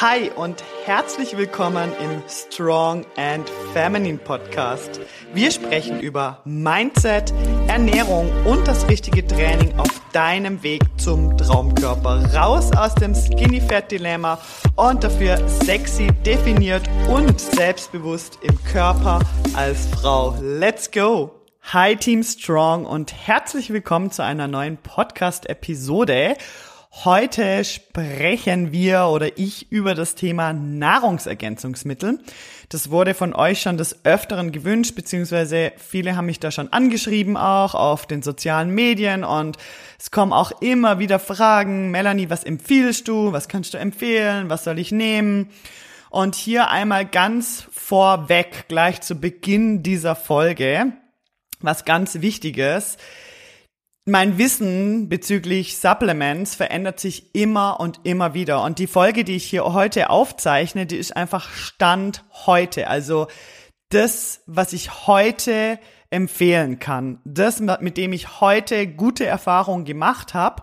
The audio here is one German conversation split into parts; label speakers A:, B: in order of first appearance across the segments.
A: Hi und herzlich willkommen im Strong and Feminine Podcast. Wir sprechen über Mindset, Ernährung und das richtige Training auf deinem Weg zum Traumkörper. Raus aus dem Skinny Fat Dilemma und dafür sexy, definiert und selbstbewusst im Körper als Frau. Let's go! Hi Team Strong und herzlich willkommen zu einer neuen Podcast Episode. Heute sprechen wir oder ich über das Thema Nahrungsergänzungsmittel. Das wurde von euch schon des Öfteren gewünscht, beziehungsweise viele haben mich da schon angeschrieben auch auf den sozialen Medien und es kommen auch immer wieder Fragen. Melanie, was empfiehlst du? Was kannst du empfehlen? Was soll ich nehmen? Und hier einmal ganz vorweg, gleich zu Beginn dieser Folge, was ganz Wichtiges mein Wissen bezüglich Supplements verändert sich immer und immer wieder. Und die Folge, die ich hier heute aufzeichne, die ist einfach Stand heute. Also das, was ich heute empfehlen kann. Das, mit dem ich heute gute Erfahrungen gemacht habe.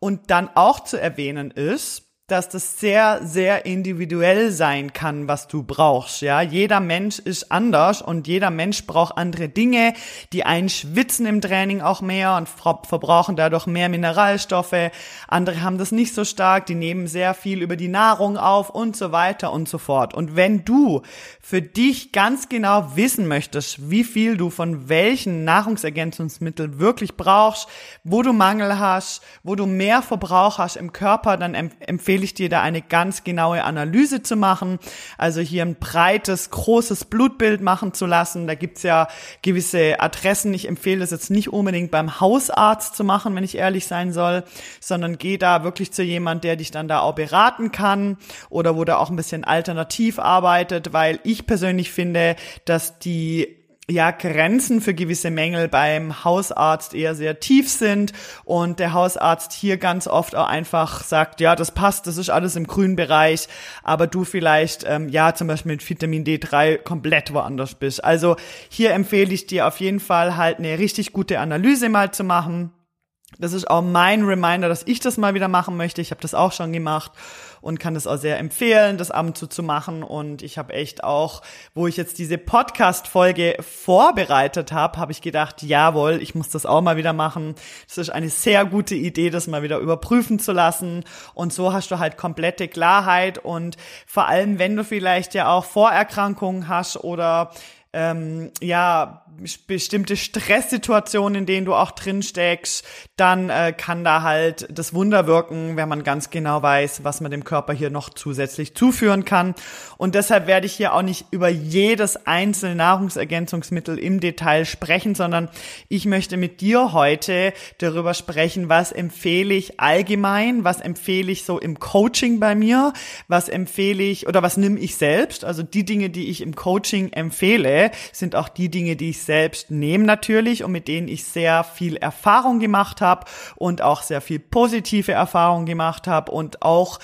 A: Und dann auch zu erwähnen ist, dass das sehr, sehr individuell sein kann, was du brauchst. Ja, jeder Mensch ist anders und jeder Mensch braucht andere Dinge. Die einen schwitzen im Training auch mehr und verbrauchen dadurch mehr Mineralstoffe. Andere haben das nicht so stark. Die nehmen sehr viel über die Nahrung auf und so weiter und so fort. Und wenn du für dich ganz genau wissen möchtest, wie viel du von welchen Nahrungsergänzungsmitteln wirklich brauchst, wo du Mangel hast, wo du mehr Verbrauch hast im Körper, dann empfehle empfehle ich dir da eine ganz genaue Analyse zu machen. Also hier ein breites, großes Blutbild machen zu lassen. Da gibt's ja gewisse Adressen. Ich empfehle es jetzt nicht unbedingt beim Hausarzt zu machen, wenn ich ehrlich sein soll, sondern geh da wirklich zu jemand, der dich dann da auch beraten kann oder wo der auch ein bisschen alternativ arbeitet, weil ich persönlich finde, dass die ja, Grenzen für gewisse Mängel beim Hausarzt eher sehr tief sind und der Hausarzt hier ganz oft auch einfach sagt, ja, das passt, das ist alles im grünen Bereich, aber du vielleicht, ähm, ja, zum Beispiel mit Vitamin D3 komplett woanders bist. Also hier empfehle ich dir auf jeden Fall halt eine richtig gute Analyse mal zu machen. Das ist auch mein Reminder, dass ich das mal wieder machen möchte. Ich habe das auch schon gemacht und kann das auch sehr empfehlen, das ab und zu zu machen. Und ich habe echt auch, wo ich jetzt diese Podcast-Folge vorbereitet habe, habe ich gedacht, jawohl, ich muss das auch mal wieder machen. Das ist eine sehr gute Idee, das mal wieder überprüfen zu lassen. Und so hast du halt komplette Klarheit. Und vor allem, wenn du vielleicht ja auch Vorerkrankungen hast oder ähm, ja, bestimmte Stresssituationen, in denen du auch drin steckst, dann äh, kann da halt das Wunder wirken, wenn man ganz genau weiß, was man dem Körper hier noch zusätzlich zuführen kann. Und deshalb werde ich hier auch nicht über jedes einzelne Nahrungsergänzungsmittel im Detail sprechen, sondern ich möchte mit dir heute darüber sprechen, was empfehle ich allgemein, was empfehle ich so im Coaching bei mir, was empfehle ich oder was nimm ich selbst. Also die Dinge, die ich im Coaching empfehle, sind auch die Dinge, die ich selbst nehme natürlich und mit denen ich sehr viel Erfahrung gemacht habe und auch sehr viel positive Erfahrung gemacht habe und auch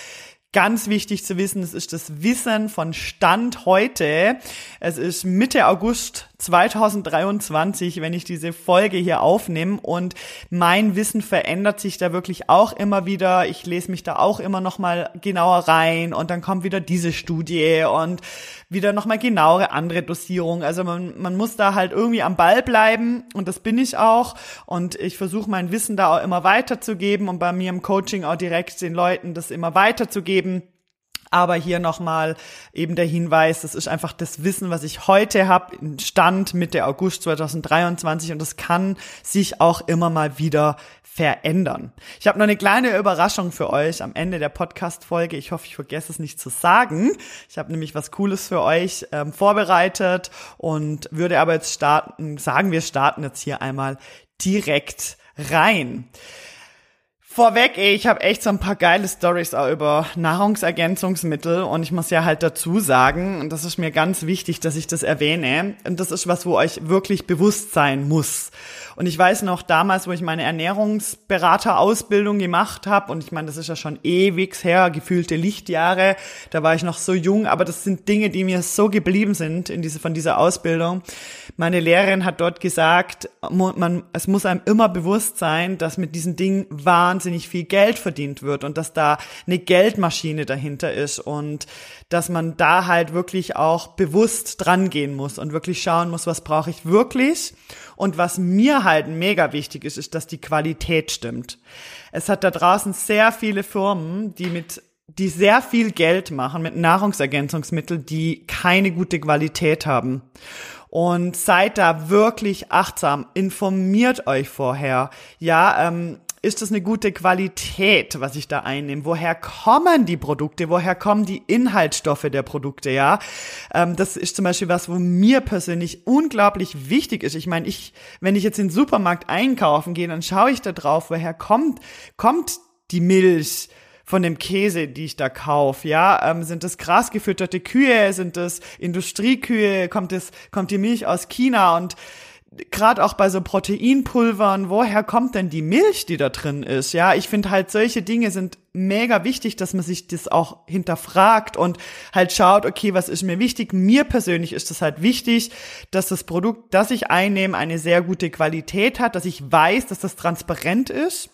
A: Ganz wichtig zu wissen, es ist das Wissen von Stand heute. Es ist Mitte August 2023, wenn ich diese Folge hier aufnehme und mein Wissen verändert sich da wirklich auch immer wieder. Ich lese mich da auch immer noch mal genauer rein und dann kommt wieder diese Studie und wieder noch mal genauere andere Dosierung. Also man, man muss da halt irgendwie am Ball bleiben und das bin ich auch und ich versuche mein Wissen da auch immer weiterzugeben und bei mir im Coaching auch direkt den Leuten das immer weiterzugeben geben. Aber hier nochmal eben der Hinweis, das ist einfach das Wissen, was ich heute habe, Stand Mitte August 2023 und das kann sich auch immer mal wieder verändern. Ich habe noch eine kleine Überraschung für euch am Ende der Podcast-Folge. Ich hoffe, ich vergesse es nicht zu sagen. Ich habe nämlich was Cooles für euch ähm, vorbereitet und würde aber jetzt starten, sagen wir starten jetzt hier einmal direkt rein. Vorweg, ey, ich habe echt so ein paar geile Stories auch über Nahrungsergänzungsmittel und ich muss ja halt dazu sagen, und das ist mir ganz wichtig, dass ich das erwähne, und das ist was, wo euch wirklich bewusst sein muss. Und ich weiß noch damals, wo ich meine Ernährungsberaterausbildung gemacht habe, und ich meine, das ist ja schon ewig her, gefühlte Lichtjahre, da war ich noch so jung, aber das sind Dinge, die mir so geblieben sind in diese, von dieser Ausbildung. Meine Lehrerin hat dort gesagt, man, es muss einem immer bewusst sein, dass mit diesen Dingen wahnsinnig wahnsinnig viel Geld verdient wird und dass da eine Geldmaschine dahinter ist und dass man da halt wirklich auch bewusst dran gehen muss und wirklich schauen muss, was brauche ich wirklich. Und was mir halt mega wichtig ist, ist, dass die Qualität stimmt. Es hat da draußen sehr viele Firmen, die mit die sehr viel Geld machen mit Nahrungsergänzungsmitteln, die keine gute Qualität haben. Und seid da wirklich achtsam, informiert euch vorher. Ja, ähm, ist das eine gute Qualität, was ich da einnehme? Woher kommen die Produkte? Woher kommen die Inhaltsstoffe der Produkte? Ja, ähm, das ist zum Beispiel was, wo mir persönlich unglaublich wichtig ist. Ich meine, ich, wenn ich jetzt in den Supermarkt einkaufen gehe, dann schaue ich da drauf, woher kommt, kommt die Milch? von dem Käse, die ich da kaufe, ja, ähm, sind das grasgefütterte Kühe, sind das Industriekühe, kommt es kommt die Milch aus China und gerade auch bei so Proteinpulvern, woher kommt denn die Milch, die da drin ist? Ja, ich finde halt solche Dinge sind mega wichtig, dass man sich das auch hinterfragt und halt schaut, okay, was ist mir wichtig? Mir persönlich ist es halt wichtig, dass das Produkt, das ich einnehme, eine sehr gute Qualität hat, dass ich weiß, dass das transparent ist.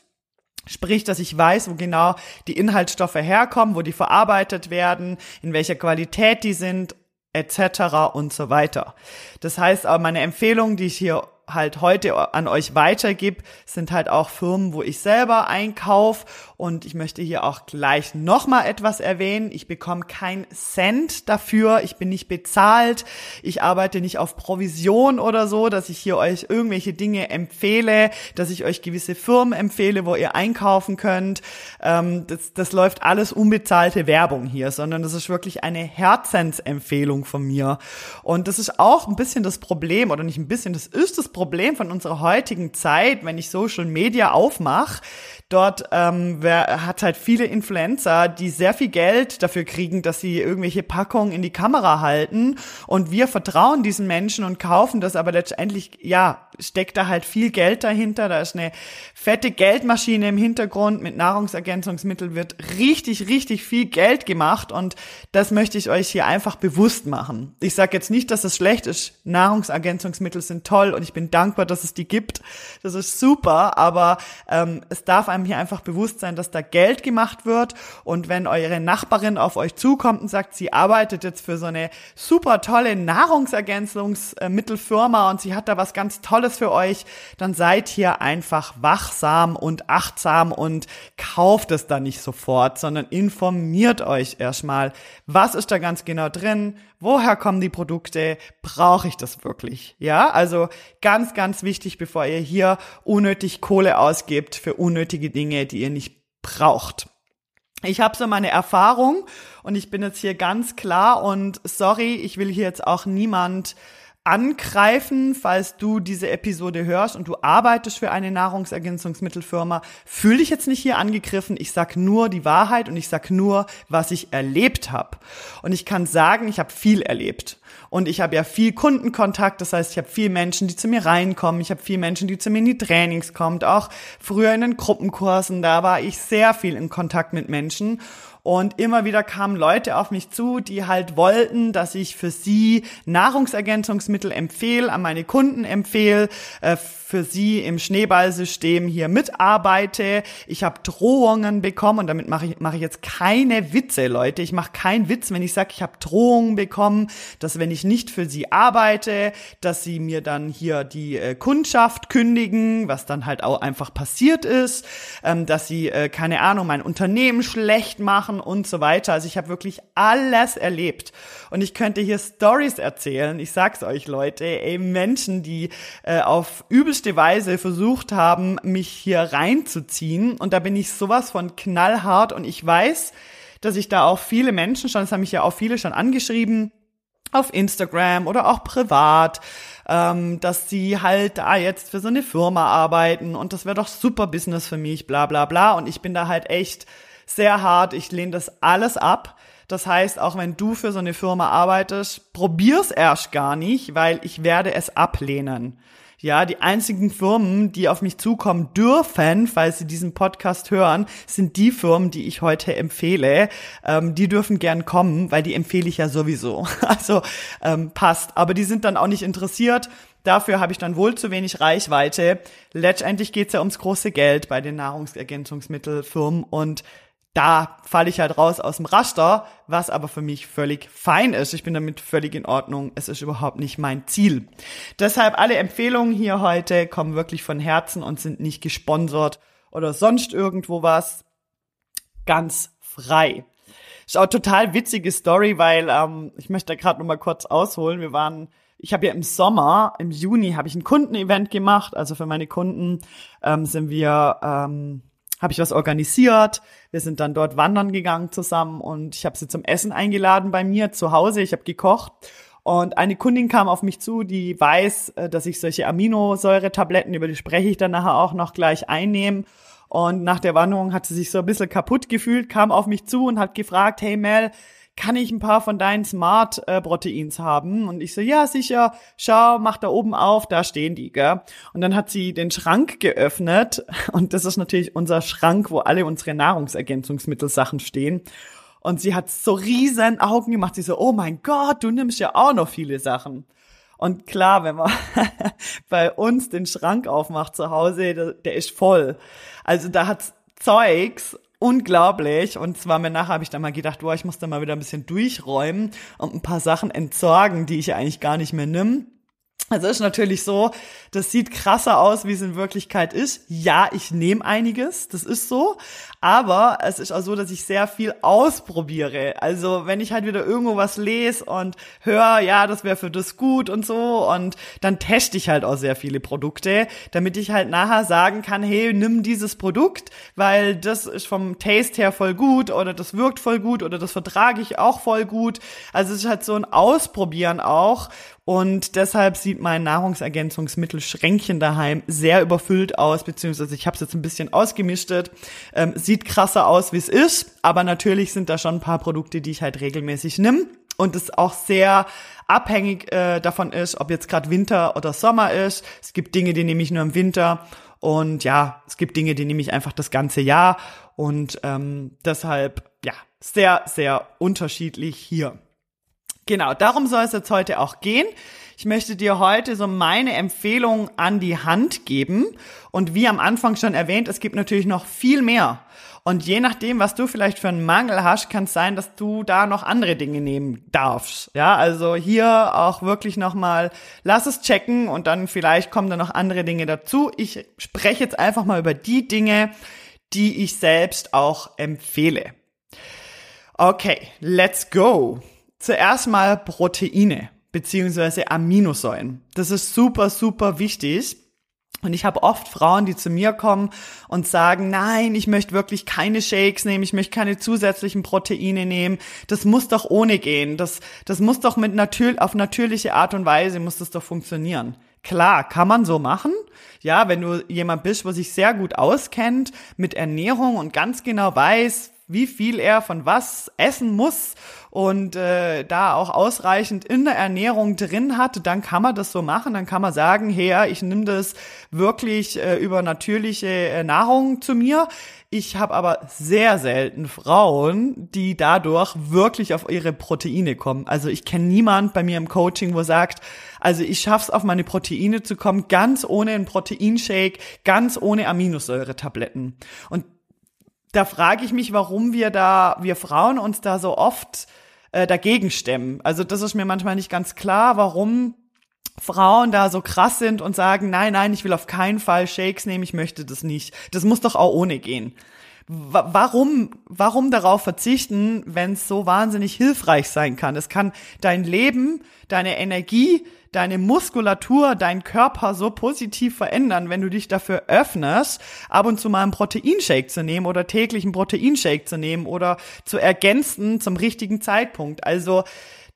A: Sprich, dass ich weiß, wo genau die Inhaltsstoffe herkommen, wo die verarbeitet werden, in welcher Qualität die sind etc. und so weiter. Das heißt, aber meine Empfehlung, die ich hier halt heute an euch weitergebe, sind halt auch Firmen, wo ich selber einkaufe. Und ich möchte hier auch gleich nochmal etwas erwähnen. Ich bekomme kein Cent dafür. Ich bin nicht bezahlt. Ich arbeite nicht auf Provision oder so, dass ich hier euch irgendwelche Dinge empfehle, dass ich euch gewisse Firmen empfehle, wo ihr einkaufen könnt. Ähm, das, das läuft alles unbezahlte Werbung hier, sondern das ist wirklich eine Herzensempfehlung von mir. Und das ist auch ein bisschen das Problem, oder nicht ein bisschen, das ist das Problem, von unserer heutigen Zeit, wenn ich Social Media aufmache, Dort ähm, wer, hat halt viele Influencer, die sehr viel Geld dafür kriegen, dass sie irgendwelche Packungen in die Kamera halten. Und wir vertrauen diesen Menschen und kaufen das, aber letztendlich, ja, steckt da halt viel Geld dahinter. Da ist eine fette Geldmaschine im Hintergrund. Mit Nahrungsergänzungsmitteln wird richtig, richtig viel Geld gemacht. Und das möchte ich euch hier einfach bewusst machen. Ich sage jetzt nicht, dass es schlecht ist. Nahrungsergänzungsmittel sind toll und ich bin dankbar, dass es die gibt. Das ist super, aber ähm, es darf einem einem hier einfach bewusst sein, dass da Geld gemacht wird. Und wenn eure Nachbarin auf euch zukommt und sagt, sie arbeitet jetzt für so eine super tolle Nahrungsergänzungsmittelfirma und sie hat da was ganz Tolles für euch, dann seid hier einfach wachsam und achtsam und kauft es dann nicht sofort, sondern informiert euch erstmal, was ist da ganz genau drin, woher kommen die Produkte, brauche ich das wirklich? Ja, also ganz, ganz wichtig, bevor ihr hier unnötig Kohle ausgebt für unnötige Dinge, die ihr nicht braucht. Ich habe so meine Erfahrung und ich bin jetzt hier ganz klar und sorry, ich will hier jetzt auch niemand angreifen, falls du diese Episode hörst und du arbeitest für eine Nahrungsergänzungsmittelfirma. Fühl dich jetzt nicht hier angegriffen. Ich sag nur die Wahrheit und ich sag nur, was ich erlebt habe. Und ich kann sagen, ich habe viel erlebt. Und ich habe ja viel Kundenkontakt, das heißt, ich habe viel Menschen, die zu mir reinkommen, ich habe viel Menschen, die zu mir in die Trainings kommen, auch früher in den Gruppenkursen, da war ich sehr viel in Kontakt mit Menschen und immer wieder kamen Leute auf mich zu, die halt wollten, dass ich für sie Nahrungsergänzungsmittel empfehle, an meine Kunden empfehle, äh, für sie im Schneeballsystem hier mitarbeite. Ich habe Drohungen bekommen und damit mache ich, mache ich jetzt keine Witze, Leute. Ich mache keinen Witz, wenn ich sage, ich habe Drohungen bekommen, dass wenn ich nicht für sie arbeite, dass sie mir dann hier die äh, Kundschaft kündigen, was dann halt auch einfach passiert ist, ähm, dass sie, äh, keine Ahnung, mein Unternehmen schlecht machen und so weiter. Also ich habe wirklich alles erlebt. Und ich könnte hier Stories erzählen. Ich sag's euch, Leute, ey, Menschen, die äh, auf übelst übelste Weise versucht haben, mich hier reinzuziehen. Und da bin ich sowas von knallhart und ich weiß, dass ich da auch viele Menschen schon, das haben mich ja auch viele schon angeschrieben, auf Instagram oder auch privat, ähm, dass sie halt da jetzt für so eine Firma arbeiten und das wäre doch super Business für mich, bla bla bla. Und ich bin da halt echt sehr hart, ich lehne das alles ab. Das heißt, auch wenn du für so eine Firma arbeitest, probier's erst gar nicht, weil ich werde es ablehnen. Ja, die einzigen Firmen, die auf mich zukommen dürfen, falls sie diesen Podcast hören, sind die Firmen, die ich heute empfehle. Ähm, die dürfen gern kommen, weil die empfehle ich ja sowieso. Also ähm, passt. Aber die sind dann auch nicht interessiert, Dafür habe ich dann wohl zu wenig Reichweite. Letztendlich geht es ja ums große Geld bei den Nahrungsergänzungsmittelfirmen und da falle ich halt raus aus dem Raster, was aber für mich völlig fein ist. Ich bin damit völlig in Ordnung. Es ist überhaupt nicht mein Ziel. Deshalb alle Empfehlungen hier heute kommen wirklich von Herzen und sind nicht gesponsert oder sonst irgendwo was. Ganz frei. Ist auch total witzige Story, weil ähm, ich möchte da gerade noch mal kurz ausholen. Wir waren ich habe ja im Sommer, im Juni, habe ich ein Kundenevent gemacht. Also für meine Kunden ähm, sind wir ähm, habe ich was organisiert. Wir sind dann dort wandern gegangen zusammen und ich habe sie zum Essen eingeladen bei mir zu Hause. Ich habe gekocht und eine Kundin kam auf mich zu, die weiß, äh, dass ich solche Aminosäuretabletten, über die spreche ich dann nachher auch noch gleich einnehme. Und nach der Wanderung hat sie sich so ein bisschen kaputt gefühlt, kam auf mich zu und hat gefragt, hey Mel, kann ich ein paar von deinen Smart Proteins haben? Und ich so, ja, sicher, schau, mach da oben auf, da stehen die, gell? Und dann hat sie den Schrank geöffnet und das ist natürlich unser Schrank, wo alle unsere Nahrungsergänzungsmittelsachen stehen. Und sie hat so riesen Augen gemacht. Sie so, oh mein Gott, du nimmst ja auch noch viele Sachen. Und klar, wenn man bei uns den Schrank aufmacht zu Hause, der, der ist voll. Also da hat's Zeugs unglaublich. Und zwar mir nachher habe ich dann mal gedacht, boah, ich muss da mal wieder ein bisschen durchräumen und ein paar Sachen entsorgen, die ich eigentlich gar nicht mehr nimm. Also ist natürlich so, das sieht krasser aus, wie es in Wirklichkeit ist. Ja, ich nehme einiges, das ist so. Aber es ist auch so, dass ich sehr viel ausprobiere. Also wenn ich halt wieder irgendwo was lese und höre, ja, das wäre für das gut und so, und dann teste ich halt auch sehr viele Produkte, damit ich halt nachher sagen kann, hey, nimm dieses Produkt, weil das ist vom Taste her voll gut oder das wirkt voll gut oder das vertrage ich auch voll gut. Also es ist halt so ein Ausprobieren auch. Und deshalb sieht mein Nahrungsergänzungsmittelschränkchen daheim sehr überfüllt aus, beziehungsweise ich habe es jetzt ein bisschen ausgemischtet. Ähm, sieht krasser aus, wie es ist, aber natürlich sind da schon ein paar Produkte, die ich halt regelmäßig nimm und es auch sehr abhängig äh, davon ist, ob jetzt gerade Winter oder Sommer ist. Es gibt Dinge, die nehme ich nur im Winter und ja, es gibt Dinge, die nehme ich einfach das ganze Jahr und ähm, deshalb ja sehr sehr unterschiedlich hier. Genau, darum soll es jetzt heute auch gehen. Ich möchte dir heute so meine Empfehlungen an die Hand geben. Und wie am Anfang schon erwähnt, es gibt natürlich noch viel mehr. Und je nachdem, was du vielleicht für einen Mangel hast, kann es sein, dass du da noch andere Dinge nehmen darfst. Ja, also hier auch wirklich nochmal, lass es checken und dann vielleicht kommen da noch andere Dinge dazu. Ich spreche jetzt einfach mal über die Dinge, die ich selbst auch empfehle. Okay, let's go. Zuerst mal Proteine beziehungsweise Aminosäuren. Das ist super, super wichtig. Und ich habe oft Frauen, die zu mir kommen und sagen, nein, ich möchte wirklich keine Shakes nehmen, ich möchte keine zusätzlichen Proteine nehmen. Das muss doch ohne gehen. Das, das muss doch mit natür auf natürliche Art und Weise muss das doch funktionieren. Klar, kann man so machen. Ja, wenn du jemand bist, wo sich sehr gut auskennt mit Ernährung und ganz genau weiß, wie viel er von was essen muss und äh, da auch ausreichend in der Ernährung drin hat, dann kann man das so machen. Dann kann man sagen, hey, ich nehme das wirklich äh, über natürliche äh, Nahrung zu mir. Ich habe aber sehr selten Frauen, die dadurch wirklich auf ihre Proteine kommen. Also ich kenne niemand bei mir im Coaching, wo sagt, also ich schaff's auf meine Proteine zu kommen, ganz ohne einen Proteinshake, ganz ohne Aminosäuretabletten. Und da frage ich mich, warum wir da, wir Frauen uns da so oft äh, dagegen stemmen. Also das ist mir manchmal nicht ganz klar, warum Frauen da so krass sind und sagen, nein, nein, ich will auf keinen Fall Shakes nehmen, ich möchte das nicht. Das muss doch auch ohne gehen. Warum, warum darauf verzichten, wenn es so wahnsinnig hilfreich sein kann? Es kann dein Leben, deine Energie, deine Muskulatur, dein Körper so positiv verändern, wenn du dich dafür öffnest, ab und zu mal einen Proteinshake zu nehmen oder täglich einen Proteinshake zu nehmen oder zu ergänzen zum richtigen Zeitpunkt. Also,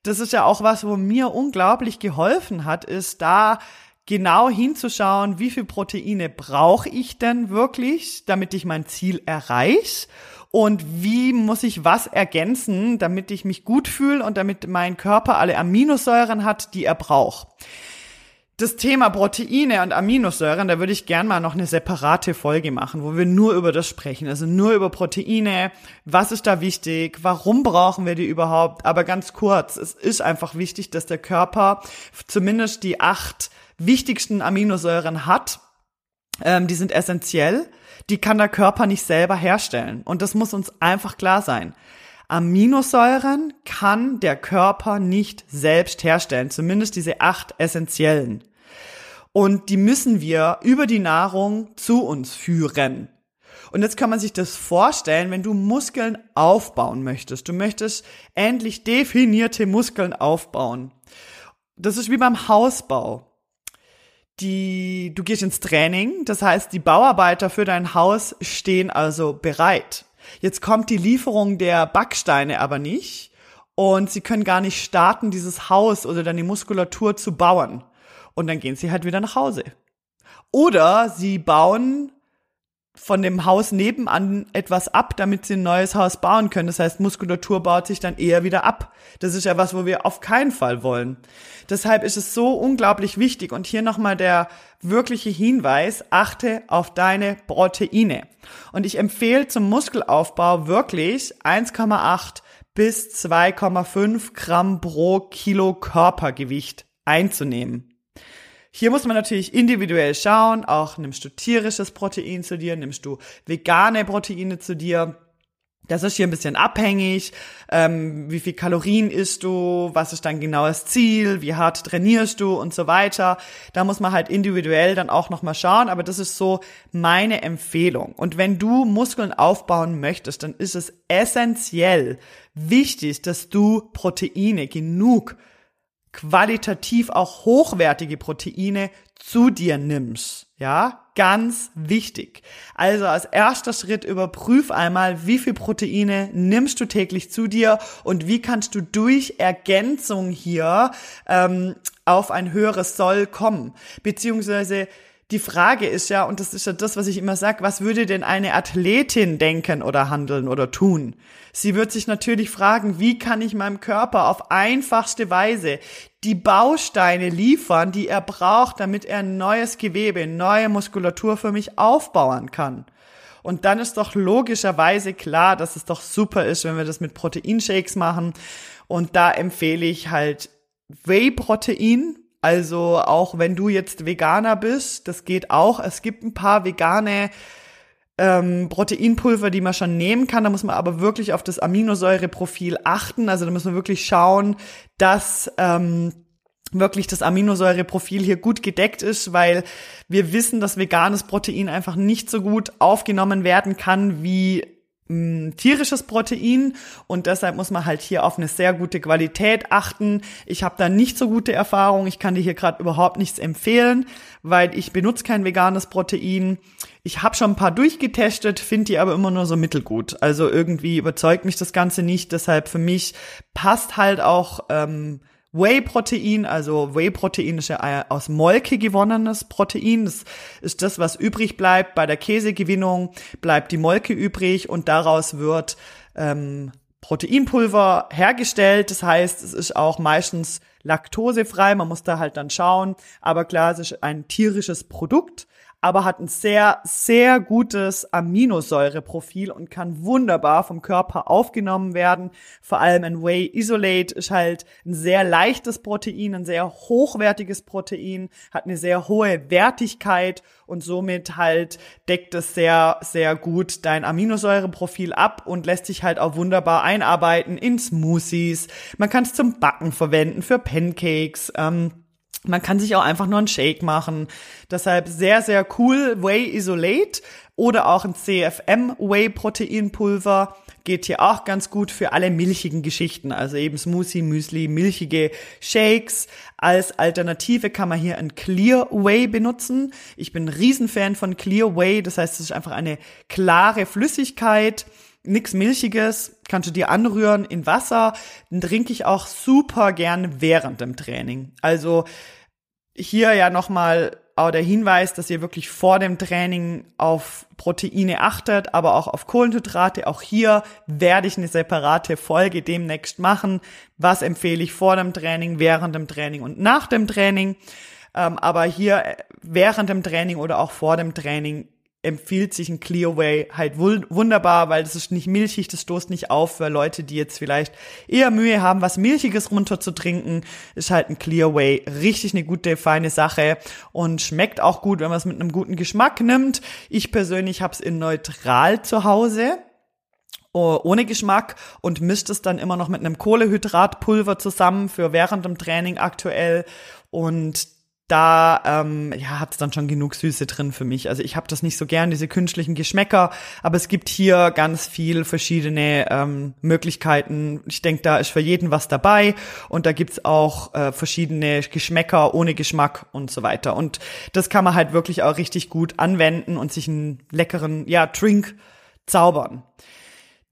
A: das ist ja auch was, wo mir unglaublich geholfen hat, ist da genau hinzuschauen, wie viel Proteine brauche ich denn wirklich, damit ich mein Ziel erreiche und wie muss ich was ergänzen, damit ich mich gut fühle und damit mein Körper alle Aminosäuren hat, die er braucht. das Thema Proteine und Aminosäuren, da würde ich gern mal noch eine separate Folge machen, wo wir nur über das sprechen. Also nur über Proteine. Was ist da wichtig? Warum brauchen wir die überhaupt? Aber ganz kurz, es ist einfach wichtig, dass der Körper zumindest die acht wichtigsten Aminosäuren hat. Ähm, die sind essentiell. Die kann der Körper nicht selber herstellen. Und das muss uns einfach klar sein. Aminosäuren kann der Körper nicht selbst herstellen, zumindest diese acht essentiellen. Und die müssen wir über die Nahrung zu uns führen. Und jetzt kann man sich das vorstellen, wenn du Muskeln aufbauen möchtest. Du möchtest endlich definierte Muskeln aufbauen. Das ist wie beim Hausbau. Die, du gehst ins Training, das heißt, die Bauarbeiter für dein Haus stehen also bereit. Jetzt kommt die Lieferung der Backsteine aber nicht und sie können gar nicht starten, dieses Haus oder dann die Muskulatur zu bauen. Und dann gehen sie halt wieder nach Hause. Oder sie bauen von dem Haus nebenan etwas ab, damit sie ein neues Haus bauen können. Das heißt, Muskulatur baut sich dann eher wieder ab. Das ist ja was, wo wir auf keinen Fall wollen. Deshalb ist es so unglaublich wichtig. Und hier nochmal der wirkliche Hinweis, achte auf deine Proteine. Und ich empfehle zum Muskelaufbau wirklich 1,8 bis 2,5 Gramm pro Kilo Körpergewicht einzunehmen. Hier muss man natürlich individuell schauen, auch nimmst du tierisches Protein zu dir, nimmst du vegane Proteine zu dir. Das ist hier ein bisschen abhängig, ähm, wie viel Kalorien isst du, was ist dein genaues Ziel, wie hart trainierst du? Und so weiter. Da muss man halt individuell dann auch nochmal schauen, aber das ist so meine Empfehlung. Und wenn du Muskeln aufbauen möchtest, dann ist es essentiell wichtig, dass du Proteine genug qualitativ auch hochwertige Proteine zu dir nimmst. Ja, ganz wichtig. Also als erster Schritt überprüf einmal, wie viel Proteine nimmst du täglich zu dir und wie kannst du durch Ergänzung hier ähm, auf ein höheres Soll kommen. Beziehungsweise die Frage ist ja, und das ist ja das, was ich immer sage, was würde denn eine Athletin denken oder handeln oder tun? Sie wird sich natürlich fragen, wie kann ich meinem Körper auf einfachste Weise die Bausteine liefern, die er braucht, damit er neues Gewebe, neue Muskulatur für mich aufbauen kann. Und dann ist doch logischerweise klar, dass es doch super ist, wenn wir das mit Proteinshakes machen. Und da empfehle ich halt Whey-Protein, also auch wenn du jetzt Veganer bist, das geht auch. Es gibt ein paar vegane ähm, Proteinpulver, die man schon nehmen kann. Da muss man aber wirklich auf das Aminosäureprofil achten. Also da muss man wirklich schauen, dass ähm, wirklich das Aminosäureprofil hier gut gedeckt ist, weil wir wissen, dass veganes Protein einfach nicht so gut aufgenommen werden kann wie tierisches Protein und deshalb muss man halt hier auf eine sehr gute Qualität achten. Ich habe da nicht so gute Erfahrungen. Ich kann dir hier gerade überhaupt nichts empfehlen, weil ich benutze kein veganes Protein. Ich habe schon ein paar durchgetestet, finde die aber immer nur so mittelgut. Also irgendwie überzeugt mich das Ganze nicht. Deshalb für mich passt halt auch ähm, Whey-Protein, also Whey-Protein ist ja aus Molke gewonnenes Protein. Das ist das, was übrig bleibt. Bei der Käsegewinnung bleibt die Molke übrig und daraus wird ähm, Proteinpulver hergestellt. Das heißt, es ist auch meistens laktosefrei. Man muss da halt dann schauen. Aber klar, es ist ein tierisches Produkt aber hat ein sehr, sehr gutes Aminosäureprofil und kann wunderbar vom Körper aufgenommen werden. Vor allem ein Whey Isolate ist halt ein sehr leichtes Protein, ein sehr hochwertiges Protein, hat eine sehr hohe Wertigkeit und somit halt deckt es sehr, sehr gut dein Aminosäureprofil ab und lässt sich halt auch wunderbar einarbeiten in Smoothies. Man kann es zum Backen verwenden, für Pancakes. Ähm, man kann sich auch einfach nur einen Shake machen. Deshalb sehr, sehr cool. Whey Isolate oder auch ein CFM Whey Proteinpulver geht hier auch ganz gut für alle milchigen Geschichten. Also eben Smoothie, Müsli, milchige Shakes. Als Alternative kann man hier ein Clear Whey benutzen. Ich bin ein Riesenfan von Clear Whey. Das heißt, es ist einfach eine klare Flüssigkeit nix Milchiges, kannst du dir anrühren in Wasser. Den trinke ich auch super gern während dem Training. Also hier ja nochmal auch der Hinweis, dass ihr wirklich vor dem Training auf Proteine achtet, aber auch auf Kohlenhydrate. Auch hier werde ich eine separate Folge demnächst machen. Was empfehle ich vor dem Training, während dem Training und nach dem Training? Ähm, aber hier äh, während dem Training oder auch vor dem Training empfiehlt sich ein Clearway halt wunderbar, weil das ist nicht milchig, das stoßt nicht auf für Leute, die jetzt vielleicht eher Mühe haben, was Milchiges runterzutrinken, ist halt ein Clearway richtig eine gute, feine Sache und schmeckt auch gut, wenn man es mit einem guten Geschmack nimmt. Ich persönlich habe es in neutral zu Hause ohne Geschmack und mischt es dann immer noch mit einem Kohlehydratpulver zusammen für während dem Training aktuell. Und da ähm, ja, hat es dann schon genug Süße drin für mich. Also ich habe das nicht so gern, diese künstlichen Geschmäcker, aber es gibt hier ganz viel verschiedene ähm, Möglichkeiten. Ich denke, da ist für jeden was dabei und da gibt's auch äh, verschiedene Geschmäcker ohne Geschmack und so weiter. Und das kann man halt wirklich auch richtig gut anwenden und sich einen leckeren ja, Drink zaubern.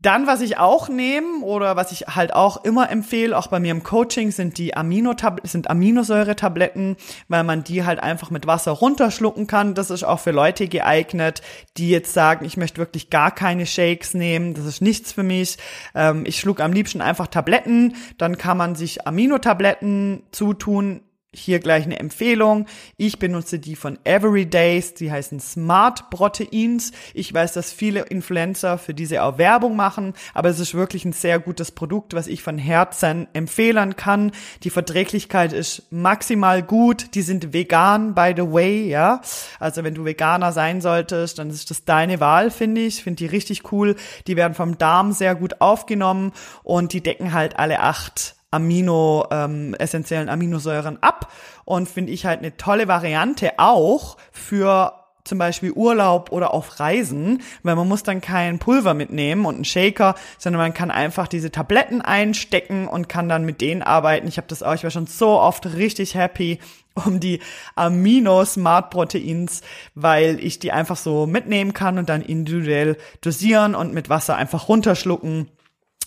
A: Dann, was ich auch nehme oder was ich halt auch immer empfehle, auch bei mir im Coaching, sind die Amino sind Aminosäure-Tabletten, weil man die halt einfach mit Wasser runterschlucken kann. Das ist auch für Leute geeignet, die jetzt sagen, ich möchte wirklich gar keine Shakes nehmen, das ist nichts für mich. Ähm, ich schluck am liebsten einfach Tabletten, dann kann man sich Aminotabletten zutun hier gleich eine Empfehlung. Ich benutze die von Everydays, die heißen Smart Proteins. Ich weiß, dass viele Influencer für diese auch Werbung machen, aber es ist wirklich ein sehr gutes Produkt, was ich von Herzen empfehlen kann. Die Verträglichkeit ist maximal gut. Die sind vegan, by the way, ja. Also wenn du Veganer sein solltest, dann ist das deine Wahl, finde ich. Finde die richtig cool. Die werden vom Darm sehr gut aufgenommen und die decken halt alle acht Amino, ähm, essentiellen Aminosäuren ab und finde ich halt eine tolle Variante auch für zum Beispiel Urlaub oder auf Reisen, weil man muss dann kein Pulver mitnehmen und einen Shaker, sondern man kann einfach diese Tabletten einstecken und kann dann mit denen arbeiten. Ich habe das auch, ich war schon so oft richtig happy um die Amino Smart Proteins, weil ich die einfach so mitnehmen kann und dann individuell dosieren und mit Wasser einfach runterschlucken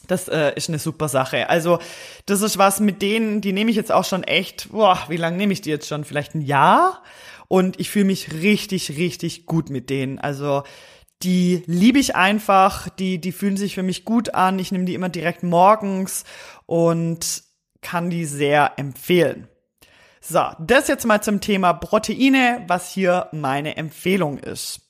A: das äh, ist eine super Sache. Also das ist was mit denen, die nehme ich jetzt auch schon echt, boah, wie lange nehme ich die jetzt schon? Vielleicht ein Jahr? Und ich fühle mich richtig, richtig gut mit denen. Also die liebe ich einfach, die, die fühlen sich für mich gut an. Ich nehme die immer direkt morgens und kann die sehr empfehlen. So, das jetzt mal zum Thema Proteine, was hier meine Empfehlung ist.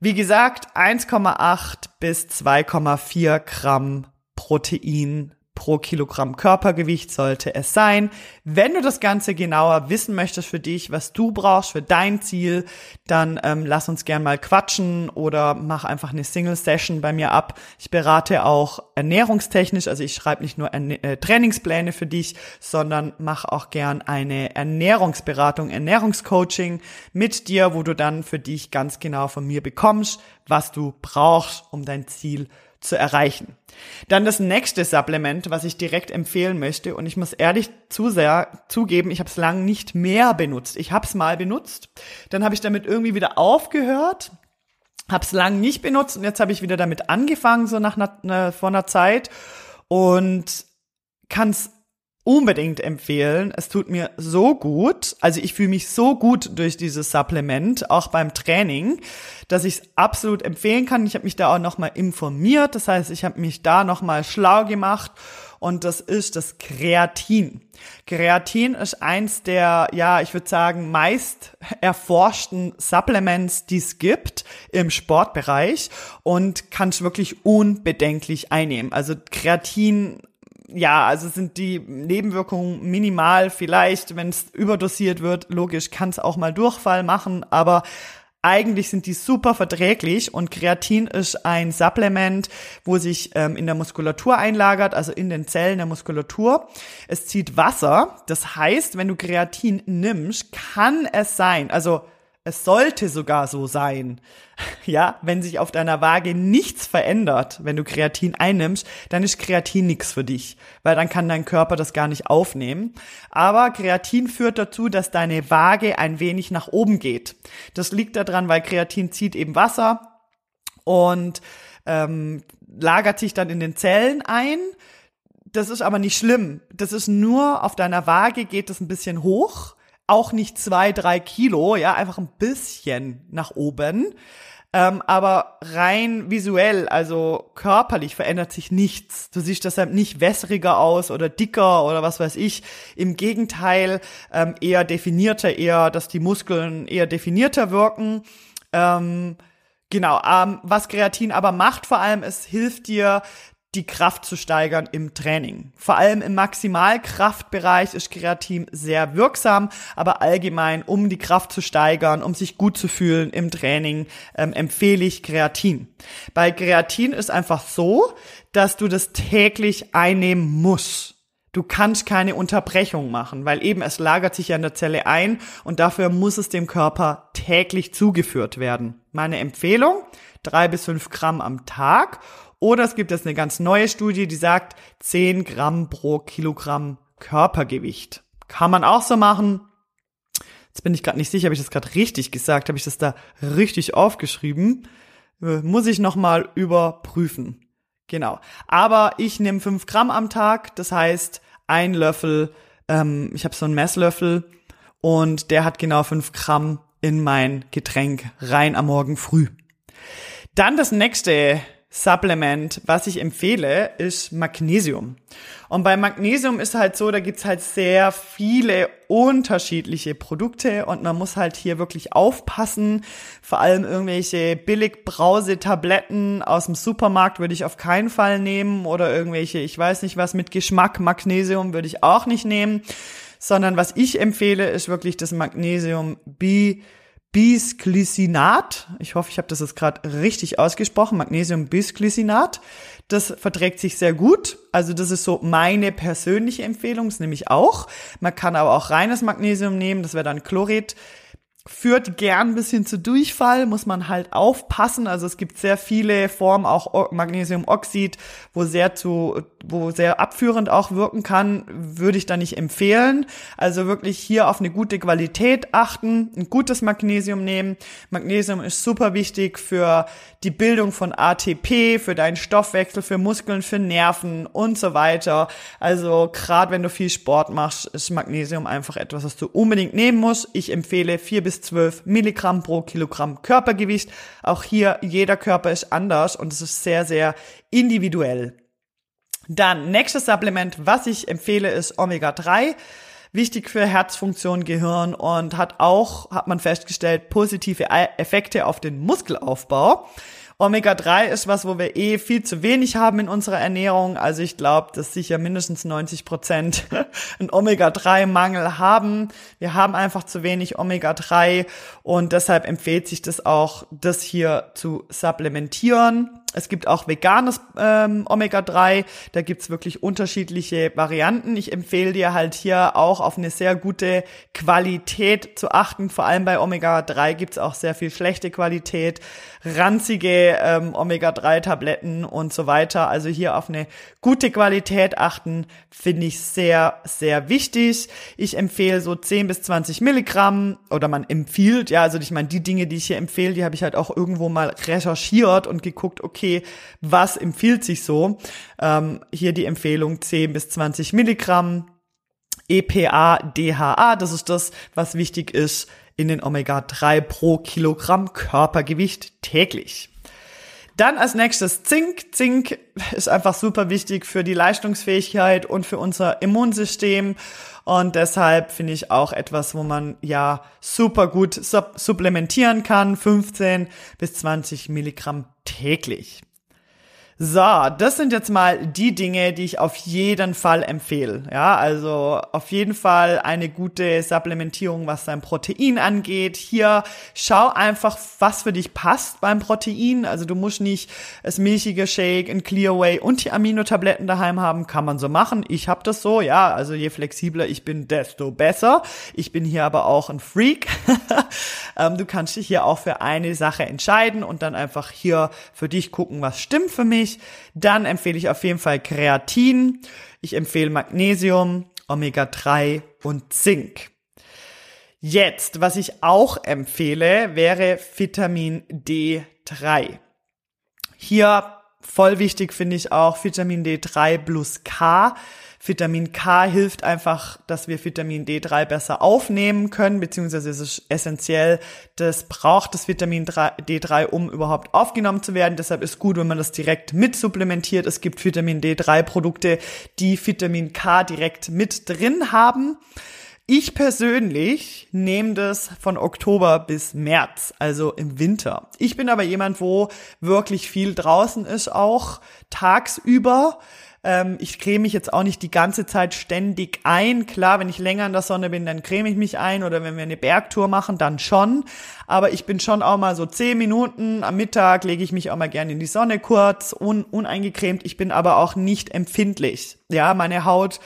A: Wie gesagt, 1,8 bis 2,4 Gramm Protein pro Kilogramm Körpergewicht sollte es sein. Wenn du das Ganze genauer wissen möchtest für dich, was du brauchst für dein Ziel, dann ähm, lass uns gern mal quatschen oder mach einfach eine Single Session bei mir ab. Ich berate auch ernährungstechnisch, also ich schreibe nicht nur Erne äh, Trainingspläne für dich, sondern mach auch gern eine Ernährungsberatung, Ernährungscoaching mit dir, wo du dann für dich ganz genau von mir bekommst, was du brauchst, um dein Ziel zu erreichen. Dann das nächste Supplement, was ich direkt empfehlen möchte. Und ich muss ehrlich zu sehr zugeben, ich habe es lang nicht mehr benutzt. Ich habe es mal benutzt, dann habe ich damit irgendwie wieder aufgehört, habe es lang nicht benutzt. Und jetzt habe ich wieder damit angefangen so nach einer, ne, vor einer Zeit. Und kann es unbedingt empfehlen. Es tut mir so gut. Also ich fühle mich so gut durch dieses Supplement, auch beim Training, dass ich es absolut empfehlen kann. Ich habe mich da auch nochmal informiert. Das heißt, ich habe mich da nochmal schlau gemacht. Und das ist das Kreatin. Kreatin ist eins der, ja, ich würde sagen, meist erforschten Supplements, die es gibt im Sportbereich und kannst wirklich unbedenklich einnehmen. Also Kreatin ja, also sind die Nebenwirkungen minimal. Vielleicht, wenn es überdosiert wird, logisch, kann es auch mal Durchfall machen, aber eigentlich sind die super verträglich und Kreatin ist ein Supplement, wo sich ähm, in der Muskulatur einlagert, also in den Zellen der Muskulatur. Es zieht Wasser. Das heißt, wenn du Kreatin nimmst, kann es sein, also es sollte sogar so sein, ja, wenn sich auf deiner Waage nichts verändert, wenn du Kreatin einnimmst, dann ist Kreatin nichts für dich, weil dann kann dein Körper das gar nicht aufnehmen. Aber Kreatin führt dazu, dass deine Waage ein wenig nach oben geht. Das liegt daran, weil Kreatin zieht eben Wasser und ähm, lagert sich dann in den Zellen ein. Das ist aber nicht schlimm. Das ist nur auf deiner Waage geht es ein bisschen hoch auch nicht zwei, drei Kilo, ja, einfach ein bisschen nach oben. Ähm, aber rein visuell, also körperlich verändert sich nichts. Du siehst deshalb nicht wässriger aus oder dicker oder was weiß ich. Im Gegenteil, ähm, eher definierter, eher, dass die Muskeln eher definierter wirken. Ähm, Genau, ähm, was Kreatin aber macht vor allem, es hilft dir, die Kraft zu steigern im Training. Vor allem im Maximalkraftbereich ist Kreatin sehr wirksam, aber allgemein, um die Kraft zu steigern, um sich gut zu fühlen im Training, ähm, empfehle ich Kreatin. Bei Kreatin ist einfach so, dass du das täglich einnehmen musst. Du kannst keine Unterbrechung machen, weil eben es lagert sich ja in der Zelle ein und dafür muss es dem Körper täglich zugeführt werden. Meine Empfehlung, drei bis fünf Gramm am Tag. Oder es gibt jetzt eine ganz neue Studie, die sagt zehn Gramm pro Kilogramm Körpergewicht. Kann man auch so machen. Jetzt bin ich gerade nicht sicher, habe ich das gerade richtig gesagt, habe ich das da richtig aufgeschrieben? Äh, muss ich nochmal überprüfen. Genau. Aber ich nehme fünf Gramm am Tag, das heißt ein Löffel, ähm, ich habe so einen Messlöffel und der hat genau fünf Gramm in mein Getränk rein am Morgen früh. Dann das nächste Supplement, was ich empfehle, ist Magnesium. Und bei Magnesium ist halt so, da gibt's halt sehr viele unterschiedliche Produkte und man muss halt hier wirklich aufpassen. Vor allem irgendwelche Billigbrause-Tabletten aus dem Supermarkt würde ich auf keinen Fall nehmen oder irgendwelche, ich weiß nicht was mit Geschmack, Magnesium würde ich auch nicht nehmen, sondern was ich empfehle, ist wirklich das Magnesium B Bisglycinat. Ich hoffe, ich habe das jetzt gerade richtig ausgesprochen. Magnesium Bisglycinat. Das verträgt sich sehr gut. Also das ist so meine persönliche Empfehlung, das nehme ich auch. Man kann aber auch reines Magnesium nehmen, das wäre dann Chlorid führt gern ein bisschen zu Durchfall, muss man halt aufpassen. Also es gibt sehr viele Formen, auch Magnesiumoxid, wo sehr zu, wo sehr abführend auch wirken kann, würde ich da nicht empfehlen. Also wirklich hier auf eine gute Qualität achten, ein gutes Magnesium nehmen. Magnesium ist super wichtig für die Bildung von ATP, für deinen Stoffwechsel, für Muskeln, für Nerven und so weiter. Also gerade wenn du viel Sport machst, ist Magnesium einfach etwas, was du unbedingt nehmen musst. Ich empfehle vier bis zwölf Milligramm pro Kilogramm Körpergewicht. Auch hier, jeder Körper ist anders und es ist sehr, sehr individuell. Dann, nächstes Supplement, was ich empfehle, ist Omega-3 wichtig für Herzfunktion, Gehirn und hat auch, hat man festgestellt, positive Effekte auf den Muskelaufbau. Omega-3 ist was, wo wir eh viel zu wenig haben in unserer Ernährung. Also ich glaube, dass sicher mindestens 90 Prozent einen Omega-3-Mangel haben. Wir haben einfach zu wenig Omega-3 und deshalb empfiehlt sich das auch, das hier zu supplementieren. Es gibt auch veganes ähm, Omega-3. Da gibt's wirklich unterschiedliche Varianten. Ich empfehle dir halt hier auch auf eine sehr gute Qualität zu achten. Vor allem bei Omega-3 gibt's auch sehr viel schlechte Qualität, ranzige ähm, Omega-3-Tabletten und so weiter. Also hier auf eine gute Qualität achten, finde ich sehr, sehr wichtig. Ich empfehle so 10 bis 20 Milligramm oder man empfiehlt, ja, also ich meine, die Dinge, die ich hier empfehle, die habe ich halt auch irgendwo mal recherchiert und geguckt, okay, was empfiehlt sich so? Ähm, hier die Empfehlung 10 bis 20 Milligramm EPA, DHA, das ist das, was wichtig ist in den Omega-3 pro Kilogramm Körpergewicht täglich. Dann als nächstes Zink. Zink ist einfach super wichtig für die Leistungsfähigkeit und für unser Immunsystem. Und deshalb finde ich auch etwas, wo man ja super gut supplementieren kann. 15 bis 20 Milligramm täglich. So, das sind jetzt mal die Dinge, die ich auf jeden Fall empfehle. Ja, also auf jeden Fall eine gute Supplementierung, was dein Protein angeht. Hier schau einfach, was für dich passt beim Protein. Also du musst nicht das milchige Shake, ein Clearway und die Aminotabletten daheim haben. Kann man so machen. Ich habe das so, ja. Also je flexibler ich bin, desto besser. Ich bin hier aber auch ein Freak. Ähm, du kannst dich hier auch für eine Sache entscheiden und dann einfach hier für dich gucken, was stimmt für mich mich. Dann empfehle ich auf jeden Fall Kreatin. Ich empfehle Magnesium, Omega-3 und Zink. Jetzt, was ich auch empfehle, wäre Vitamin D3. Hier voll wichtig finde ich auch Vitamin D3 plus K Vitamin K hilft einfach, dass wir Vitamin D3 besser aufnehmen können, beziehungsweise es ist essentiell, das braucht das Vitamin D3, um überhaupt aufgenommen zu werden. Deshalb ist gut, wenn man das direkt mit supplementiert. Es gibt Vitamin D3 Produkte, die Vitamin K direkt mit drin haben. Ich persönlich nehme das von Oktober bis März, also im Winter. Ich bin aber jemand, wo wirklich viel draußen ist, auch tagsüber. Ähm, ich creme mich jetzt auch nicht die ganze Zeit ständig ein. Klar, wenn ich länger in der Sonne bin, dann creme ich mich ein oder wenn wir eine Bergtour machen, dann schon. Aber ich bin schon auch mal so zehn Minuten am Mittag, lege ich mich auch mal gerne in die Sonne kurz, un uneingecremt. Ich bin aber auch nicht empfindlich. Ja, meine Haut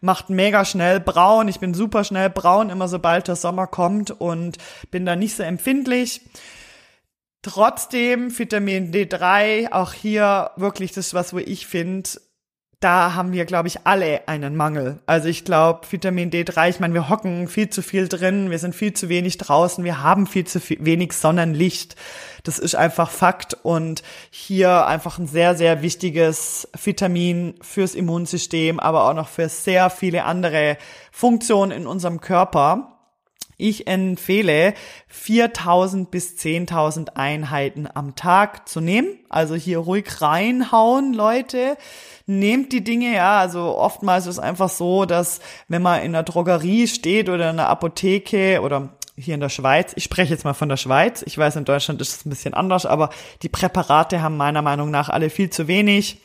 A: macht mega schnell braun. Ich bin super schnell braun, immer sobald der Sommer kommt und bin da nicht so empfindlich. Trotzdem Vitamin D3, auch hier wirklich das, was wo ich finde, da haben wir, glaube ich, alle einen Mangel. Also ich glaube, Vitamin D3, ich meine, wir hocken viel zu viel drin, wir sind viel zu wenig draußen, wir haben viel zu viel, wenig Sonnenlicht. Das ist einfach Fakt und hier einfach ein sehr, sehr wichtiges Vitamin fürs Immunsystem, aber auch noch für sehr viele andere Funktionen in unserem Körper. Ich empfehle 4000 bis 10.000 Einheiten am Tag zu nehmen. Also hier ruhig reinhauen, Leute. Nehmt die Dinge, ja. Also oftmals ist es einfach so, dass wenn man in der Drogerie steht oder in der Apotheke oder hier in der Schweiz, ich spreche jetzt mal von der Schweiz, ich weiß, in Deutschland ist es ein bisschen anders, aber die Präparate haben meiner Meinung nach alle viel zu wenig.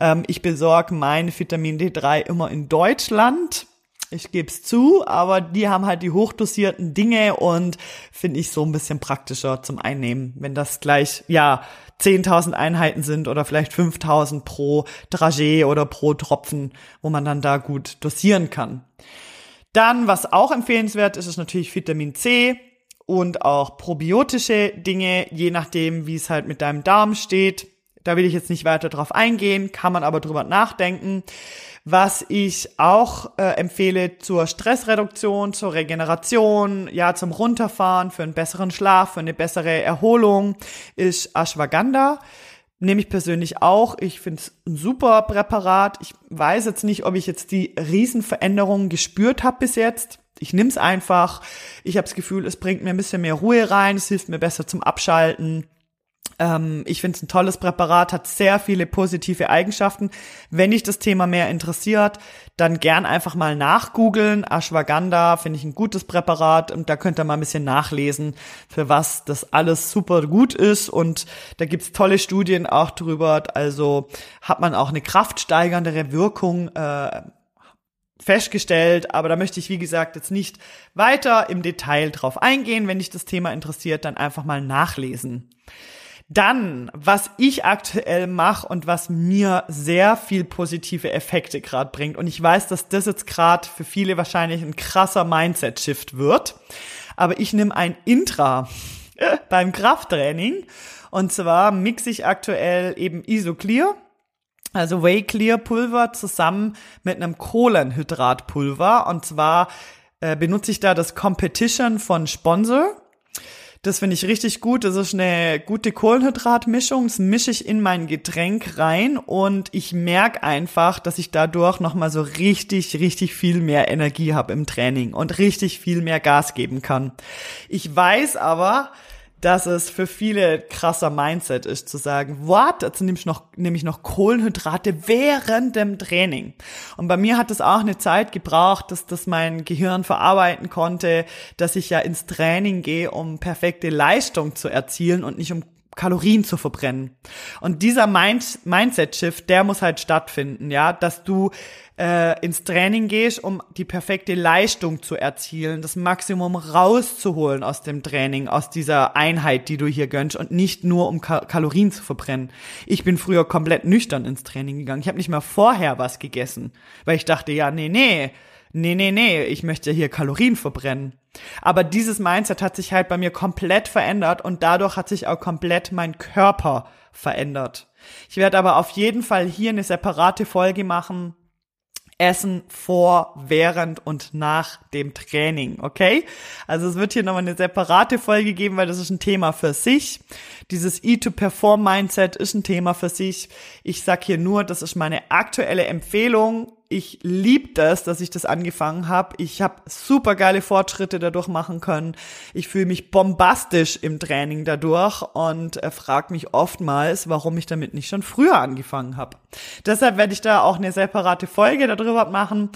A: Ähm, ich besorge mein Vitamin D3 immer in Deutschland ich gebe es zu, aber die haben halt die hochdosierten Dinge und finde ich so ein bisschen praktischer zum Einnehmen, wenn das gleich, ja, 10.000 Einheiten sind oder vielleicht 5.000 pro Dragé oder pro Tropfen, wo man dann da gut dosieren kann. Dann, was auch empfehlenswert ist, ist natürlich Vitamin C und auch probiotische Dinge, je nachdem, wie es halt mit deinem Darm steht. Da will ich jetzt nicht weiter drauf eingehen, kann man aber drüber nachdenken. Was ich auch äh, empfehle zur Stressreduktion, zur Regeneration, ja, zum Runterfahren, für einen besseren Schlaf, für eine bessere Erholung, ist Ashwagandha. Nehme ich persönlich auch. Ich finde es ein super Präparat. Ich weiß jetzt nicht, ob ich jetzt die Riesenveränderungen gespürt habe bis jetzt. Ich nehme es einfach. Ich habe das Gefühl, es bringt mir ein bisschen mehr Ruhe rein, es hilft mir besser zum Abschalten. Ähm, ich finde es ein tolles Präparat, hat sehr viele positive Eigenschaften. Wenn dich das Thema mehr interessiert, dann gern einfach mal nachgoogeln. Ashwagandha finde ich ein gutes Präparat und da könnt ihr mal ein bisschen nachlesen, für was das alles super gut ist. Und da gibt's tolle Studien auch drüber. Also hat man auch eine kraftsteigerndere Wirkung. Äh, festgestellt, aber da möchte ich, wie gesagt, jetzt nicht weiter im Detail drauf eingehen. Wenn dich das Thema interessiert, dann einfach mal nachlesen. Dann, was ich aktuell mache und was mir sehr viel positive Effekte gerade bringt. Und ich weiß, dass das jetzt gerade für viele wahrscheinlich ein krasser Mindset-Shift wird. Aber ich nehme ein Intra beim Krafttraining. Und zwar mixe ich aktuell eben Isoclear, also Whey Clear Pulver zusammen mit einem Kohlenhydratpulver. Und zwar äh, benutze ich da das Competition von Sponsor. Das finde ich richtig gut. Das ist eine gute Kohlenhydratmischung. Das mische ich in mein Getränk rein und ich merke einfach, dass ich dadurch nochmal so richtig, richtig viel mehr Energie habe im Training und richtig viel mehr Gas geben kann. Ich weiß aber, dass es für viele krasser Mindset ist, zu sagen, what, jetzt nehme ich noch, nehme ich noch Kohlenhydrate während dem Training. Und bei mir hat es auch eine Zeit gebraucht, dass das mein Gehirn verarbeiten konnte, dass ich ja ins Training gehe, um perfekte Leistung zu erzielen und nicht um Kalorien zu verbrennen. Und dieser Mind Mindset-Shift, der muss halt stattfinden, ja, dass du äh, ins Training gehst, um die perfekte Leistung zu erzielen, das Maximum rauszuholen aus dem Training, aus dieser Einheit, die du hier gönnst und nicht nur um Ka Kalorien zu verbrennen. Ich bin früher komplett nüchtern ins Training gegangen. Ich habe nicht mal vorher was gegessen, weil ich dachte, ja, nee, nee, nee, nee, nee, ich möchte hier Kalorien verbrennen. Aber dieses Mindset hat sich halt bei mir komplett verändert und dadurch hat sich auch komplett mein Körper verändert. Ich werde aber auf jeden Fall hier eine separate Folge machen. Essen vor, während und nach dem Training, okay? Also es wird hier nochmal eine separate Folge geben, weil das ist ein Thema für sich. Dieses E-to-Perform-Mindset ist ein Thema für sich. Ich sag hier nur, das ist meine aktuelle Empfehlung ich liebe das, dass ich das angefangen habe. Ich habe super geile Fortschritte dadurch machen können. Ich fühle mich bombastisch im Training dadurch und äh, frage mich oftmals, warum ich damit nicht schon früher angefangen habe. Deshalb werde ich da auch eine separate Folge darüber machen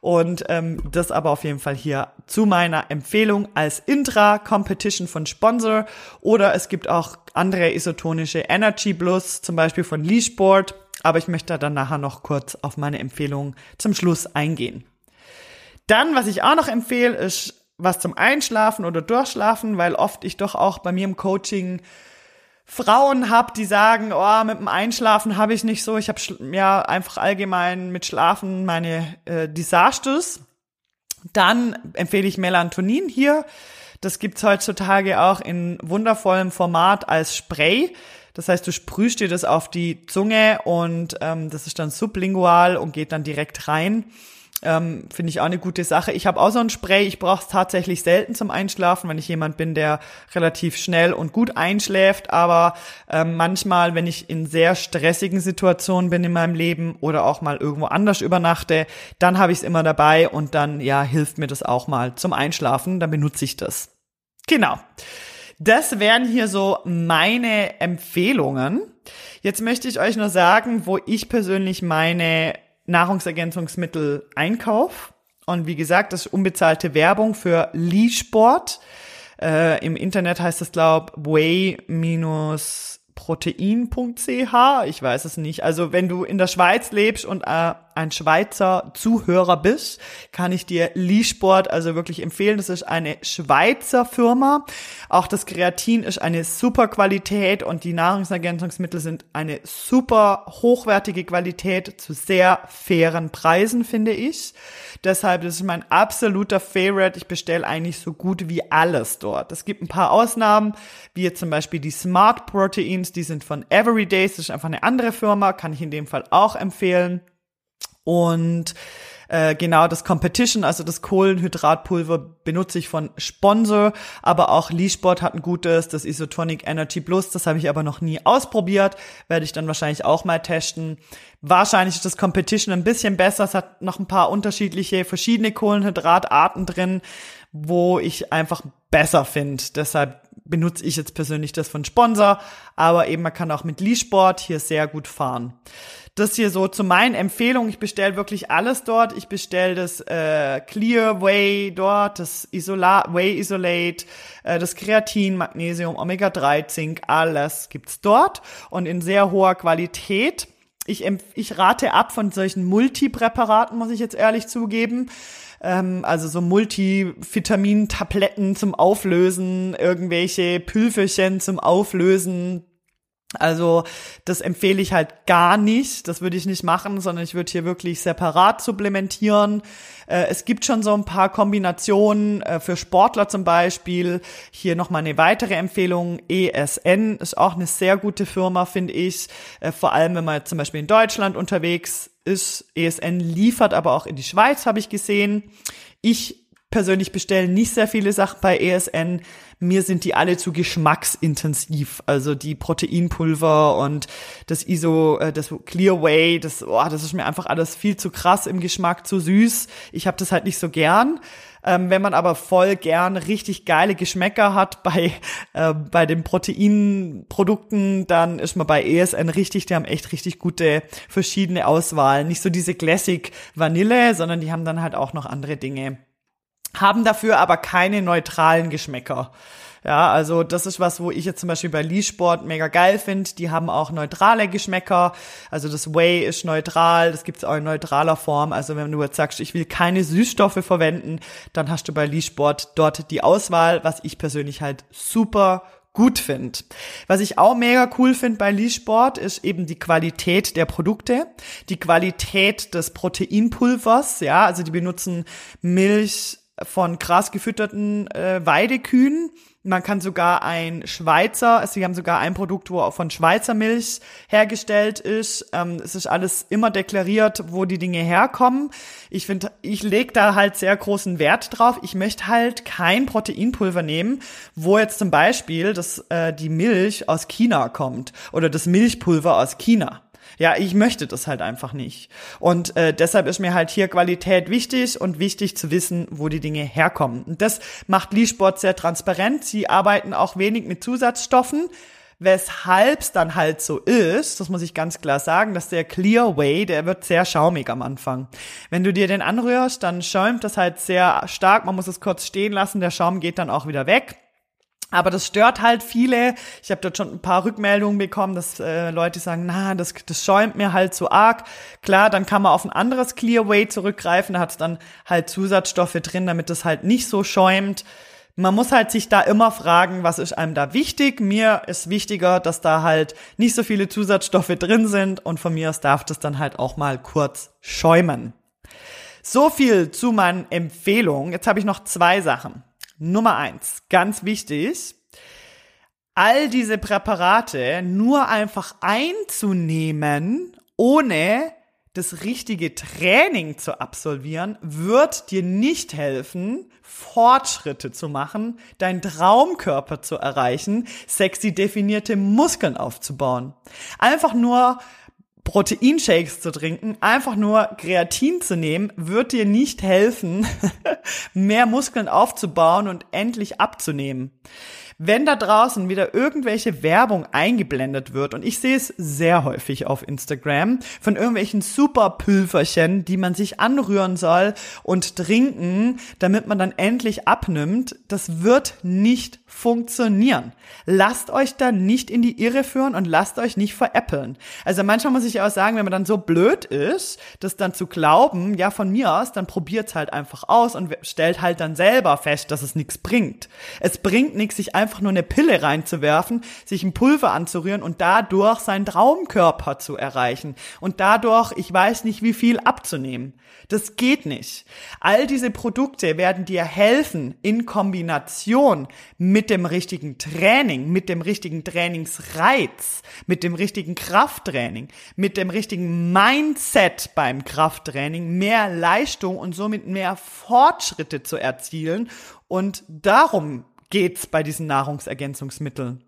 A: und ähm, das aber auf jeden Fall hier zu meiner Empfehlung als Intra-Competition von Sponsor oder es gibt auch andere isotonische Energy Plus, zum Beispiel von Leashboard aber ich möchte dann nachher noch kurz auf meine Empfehlung zum Schluss eingehen. Dann, was ich auch noch empfehle, ist was zum Einschlafen oder Durchschlafen, weil oft ich doch auch bei mir im Coaching Frauen habe, die sagen, oh, mit dem Einschlafen habe ich nicht so, ich habe ja einfach allgemein mit Schlafen meine äh, Disasters. Dann empfehle ich Melatonin hier. Das gibt's heutzutage auch in wundervollem Format als Spray. Das heißt, du sprühst dir das auf die Zunge und ähm, das ist dann sublingual und geht dann direkt rein. Ähm, Finde ich auch eine gute Sache. Ich habe auch so ein Spray. Ich brauche es tatsächlich selten zum Einschlafen, wenn ich jemand bin, der relativ schnell und gut einschläft. Aber ähm, manchmal, wenn ich in sehr stressigen Situationen bin in meinem Leben oder auch mal irgendwo anders übernachte, dann habe ich es immer dabei und dann ja hilft mir das auch mal zum Einschlafen. Dann benutze ich das. Genau. Das wären hier so meine Empfehlungen. Jetzt möchte ich euch nur sagen, wo ich persönlich meine Nahrungsergänzungsmittel einkaufe. Und wie gesagt, das ist unbezahlte Werbung für Lee Sport. Äh, Im Internet heißt das, glaub, Way minus protein.ch, ich weiß es nicht. Also wenn du in der Schweiz lebst und äh, ein Schweizer Zuhörer bist, kann ich dir Liesport also wirklich empfehlen. Das ist eine Schweizer Firma. Auch das Kreatin ist eine super Qualität und die Nahrungsergänzungsmittel sind eine super hochwertige Qualität zu sehr fairen Preisen, finde ich. Deshalb, das ist mein absoluter Favorite. Ich bestelle eigentlich so gut wie alles dort. Es gibt ein paar Ausnahmen, wie zum Beispiel die Smart Proteins, die sind von Everydays, das ist einfach eine andere Firma, kann ich in dem Fall auch empfehlen. Und äh, genau das Competition, also das Kohlenhydratpulver benutze ich von Sponsor, aber auch Lee Sport hat ein gutes, das Isotonic Energy Plus, das habe ich aber noch nie ausprobiert, werde ich dann wahrscheinlich auch mal testen. Wahrscheinlich ist das Competition ein bisschen besser, es hat noch ein paar unterschiedliche, verschiedene Kohlenhydratarten drin, wo ich einfach besser finde. Deshalb benutze ich jetzt persönlich das von Sponsor, aber eben man kann auch mit Lee Sport hier sehr gut fahren. Das hier so zu meinen Empfehlungen. Ich bestelle wirklich alles dort. Ich bestelle das äh, Clear Way dort, das Isola Way Isolate, äh, das Kreatin, Magnesium, Omega-3, Zink, alles gibt's dort und in sehr hoher Qualität. Ich, ich rate ab von solchen Multipräparaten, muss ich jetzt ehrlich zugeben ähm, also so Multivitamin-Tabletten zum Auflösen, irgendwelche Pülferchen zum Auflösen, also das empfehle ich halt gar nicht. Das würde ich nicht machen, sondern ich würde hier wirklich separat supplementieren. Äh, es gibt schon so ein paar Kombinationen äh, für Sportler zum Beispiel. Hier nochmal eine weitere Empfehlung. ESN ist auch eine sehr gute Firma, finde ich. Äh, vor allem, wenn man zum Beispiel in Deutschland unterwegs ist. ESN liefert aber auch in die Schweiz, habe ich gesehen. Ich persönlich bestelle nicht sehr viele Sachen bei ESN. Mir sind die alle zu geschmacksintensiv. Also die Proteinpulver und das ISO, äh, das Clearway, das, oh, das ist mir einfach alles viel zu krass im Geschmack, zu süß. Ich habe das halt nicht so gern. Ähm, wenn man aber voll gern richtig geile Geschmäcker hat bei, äh, bei den Proteinprodukten, dann ist man bei ESN richtig, die haben echt richtig gute verschiedene Auswahl. Nicht so diese Classic Vanille, sondern die haben dann halt auch noch andere Dinge haben dafür aber keine neutralen Geschmäcker. Ja, also das ist was, wo ich jetzt zum Beispiel bei Lee Sport mega geil finde. Die haben auch neutrale Geschmäcker. Also das Whey ist neutral, das gibt's auch in neutraler Form. Also wenn du jetzt sagst, ich will keine Süßstoffe verwenden, dann hast du bei Lee Sport dort die Auswahl, was ich persönlich halt super gut finde. Was ich auch mega cool finde bei Lee Sport ist eben die Qualität der Produkte, die Qualität des Proteinpulvers, ja, also die benutzen Milch, von krass gefütterten äh, Weidekühen. Man kann sogar ein Schweizer, also sie haben sogar ein Produkt, wo auch von Schweizer Milch hergestellt ist. Ähm, es ist alles immer deklariert, wo die Dinge herkommen. Ich finde, ich lege da halt sehr großen Wert drauf. Ich möchte halt kein Proteinpulver nehmen, wo jetzt zum Beispiel das, äh, die Milch aus China kommt oder das Milchpulver aus China. Ja, ich möchte das halt einfach nicht. Und äh, deshalb ist mir halt hier Qualität wichtig und wichtig zu wissen, wo die Dinge herkommen. Und das macht Lee Sport sehr transparent. Sie arbeiten auch wenig mit Zusatzstoffen. Weshalb es dann halt so ist, das muss ich ganz klar sagen, dass der Clear Way, der wird sehr schaumig am Anfang. Wenn du dir den anrührst, dann schäumt das halt sehr stark. Man muss es kurz stehen lassen. Der Schaum geht dann auch wieder weg. Aber das stört halt viele. Ich habe dort schon ein paar Rückmeldungen bekommen, dass äh, Leute sagen, na, das, das schäumt mir halt zu arg. Klar, dann kann man auf ein anderes Clearway zurückgreifen. Da hat es dann halt Zusatzstoffe drin, damit es halt nicht so schäumt. Man muss halt sich da immer fragen, was ist einem da wichtig. Mir ist wichtiger, dass da halt nicht so viele Zusatzstoffe drin sind und von mir aus darf das dann halt auch mal kurz schäumen. So viel zu meinen Empfehlungen. Jetzt habe ich noch zwei Sachen. Nummer eins, ganz wichtig, all diese Präparate nur einfach einzunehmen, ohne das richtige Training zu absolvieren, wird dir nicht helfen, Fortschritte zu machen, deinen Traumkörper zu erreichen, sexy definierte Muskeln aufzubauen. Einfach nur Proteinshakes zu trinken, einfach nur Kreatin zu nehmen, wird dir nicht helfen, mehr Muskeln aufzubauen und endlich abzunehmen. Wenn da draußen wieder irgendwelche Werbung eingeblendet wird, und ich sehe es sehr häufig auf Instagram, von irgendwelchen Superpülverchen, die man sich anrühren soll und trinken, damit man dann endlich abnimmt, das wird nicht funktionieren. Lasst euch da nicht in die Irre führen und lasst euch nicht veräppeln. Also manchmal muss ich auch sagen, wenn man dann so blöd ist, das dann zu glauben, ja von mir aus, dann probiert's halt einfach aus und stellt halt dann selber fest, dass es nichts bringt. Es bringt nichts, sich einfach nur eine Pille reinzuwerfen, sich ein Pulver anzurühren und dadurch seinen Traumkörper zu erreichen und dadurch, ich weiß nicht wie viel abzunehmen. Das geht nicht. All diese Produkte werden dir helfen in Kombination mit dem richtigen Training, mit dem richtigen Trainingsreiz, mit dem richtigen Krafttraining, mit dem richtigen Mindset beim Krafttraining, mehr Leistung und somit mehr Fortschritte zu erzielen. Und darum geht's bei diesen Nahrungsergänzungsmitteln.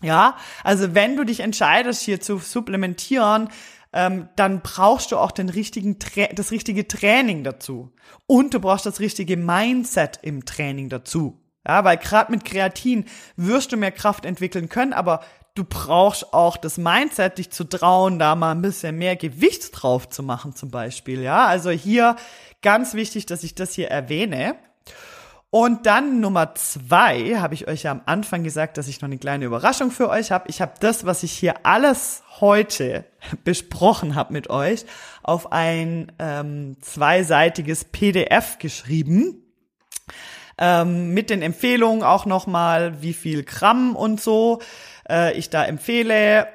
A: Ja, also wenn du dich entscheidest, hier zu supplementieren, ähm, dann brauchst du auch den richtigen das richtige Training dazu. Und du brauchst das richtige Mindset im Training dazu. Ja, weil gerade mit Kreatin wirst du mehr Kraft entwickeln können, aber du brauchst auch das Mindset, dich zu trauen, da mal ein bisschen mehr Gewicht drauf zu machen, zum Beispiel. Ja, also hier ganz wichtig, dass ich das hier erwähne. Und dann Nummer zwei, habe ich euch ja am Anfang gesagt, dass ich noch eine kleine Überraschung für euch habe. Ich habe das, was ich hier alles heute besprochen habe mit euch, auf ein ähm, zweiseitiges PDF geschrieben. Ähm, mit den Empfehlungen auch nochmal, wie viel Gramm und so äh, ich da empfehle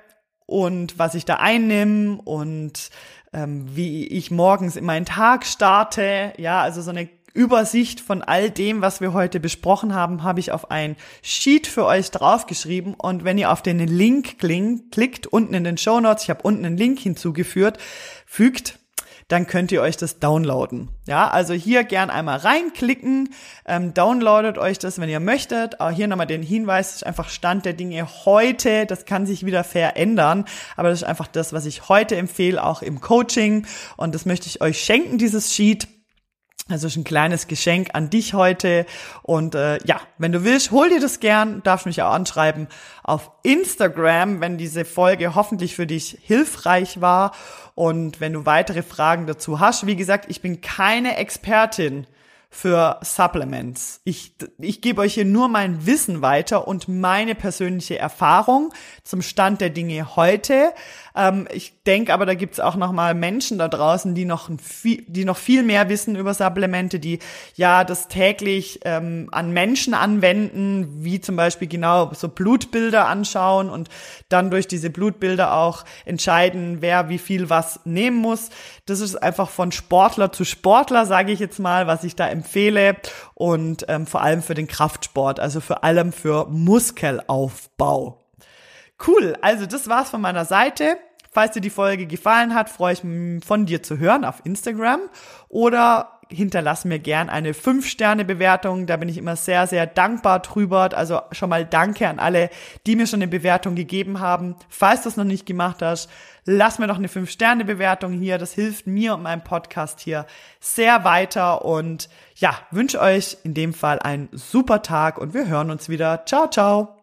A: und was ich da einnehme und ähm, wie ich morgens in meinen Tag starte. Ja, also so eine Übersicht von all dem, was wir heute besprochen haben, habe ich auf ein Sheet für euch draufgeschrieben. Und wenn ihr auf den Link klickt, unten in den Show Notes, ich habe unten einen Link hinzugefügt, fügt, dann könnt ihr euch das downloaden. Ja, also hier gern einmal reinklicken, ähm, downloadet euch das, wenn ihr möchtet. Auch hier nochmal den Hinweis, das ist einfach Stand der Dinge heute, das kann sich wieder verändern, aber das ist einfach das, was ich heute empfehle, auch im Coaching und das möchte ich euch schenken, dieses Sheet. Also ist ein kleines Geschenk an dich heute. Und äh, ja, wenn du willst, hol dir das gern, darfst mich auch anschreiben auf Instagram, wenn diese Folge hoffentlich für dich hilfreich war. Und wenn du weitere Fragen dazu hast, wie gesagt, ich bin keine Expertin für Supplements. Ich, ich gebe euch hier nur mein Wissen weiter und meine persönliche Erfahrung zum Stand der Dinge heute. Ähm, ich denke aber, da gibt's auch noch mal Menschen da draußen, die noch, viel, die noch viel mehr wissen über Supplemente, die ja das täglich ähm, an Menschen anwenden, wie zum Beispiel genau so Blutbilder anschauen und dann durch diese Blutbilder auch entscheiden, wer wie viel was nehmen muss. Das ist einfach von Sportler zu Sportler, sage ich jetzt mal, was ich da empfehle und ähm, vor allem für den Kraftsport, also vor allem für Muskelaufbau. Cool, also das war's von meiner Seite. Falls dir die Folge gefallen hat, freue ich mich von dir zu hören auf Instagram oder hinterlass mir gern eine 5-Sterne-Bewertung. Da bin ich immer sehr, sehr dankbar drüber. Also schon mal danke an alle, die mir schon eine Bewertung gegeben haben. Falls du es noch nicht gemacht hast, lass mir doch eine 5-Sterne-Bewertung hier. Das hilft mir und meinem Podcast hier sehr weiter. Und ja, wünsche euch in dem Fall einen super Tag und wir hören uns wieder. Ciao, ciao.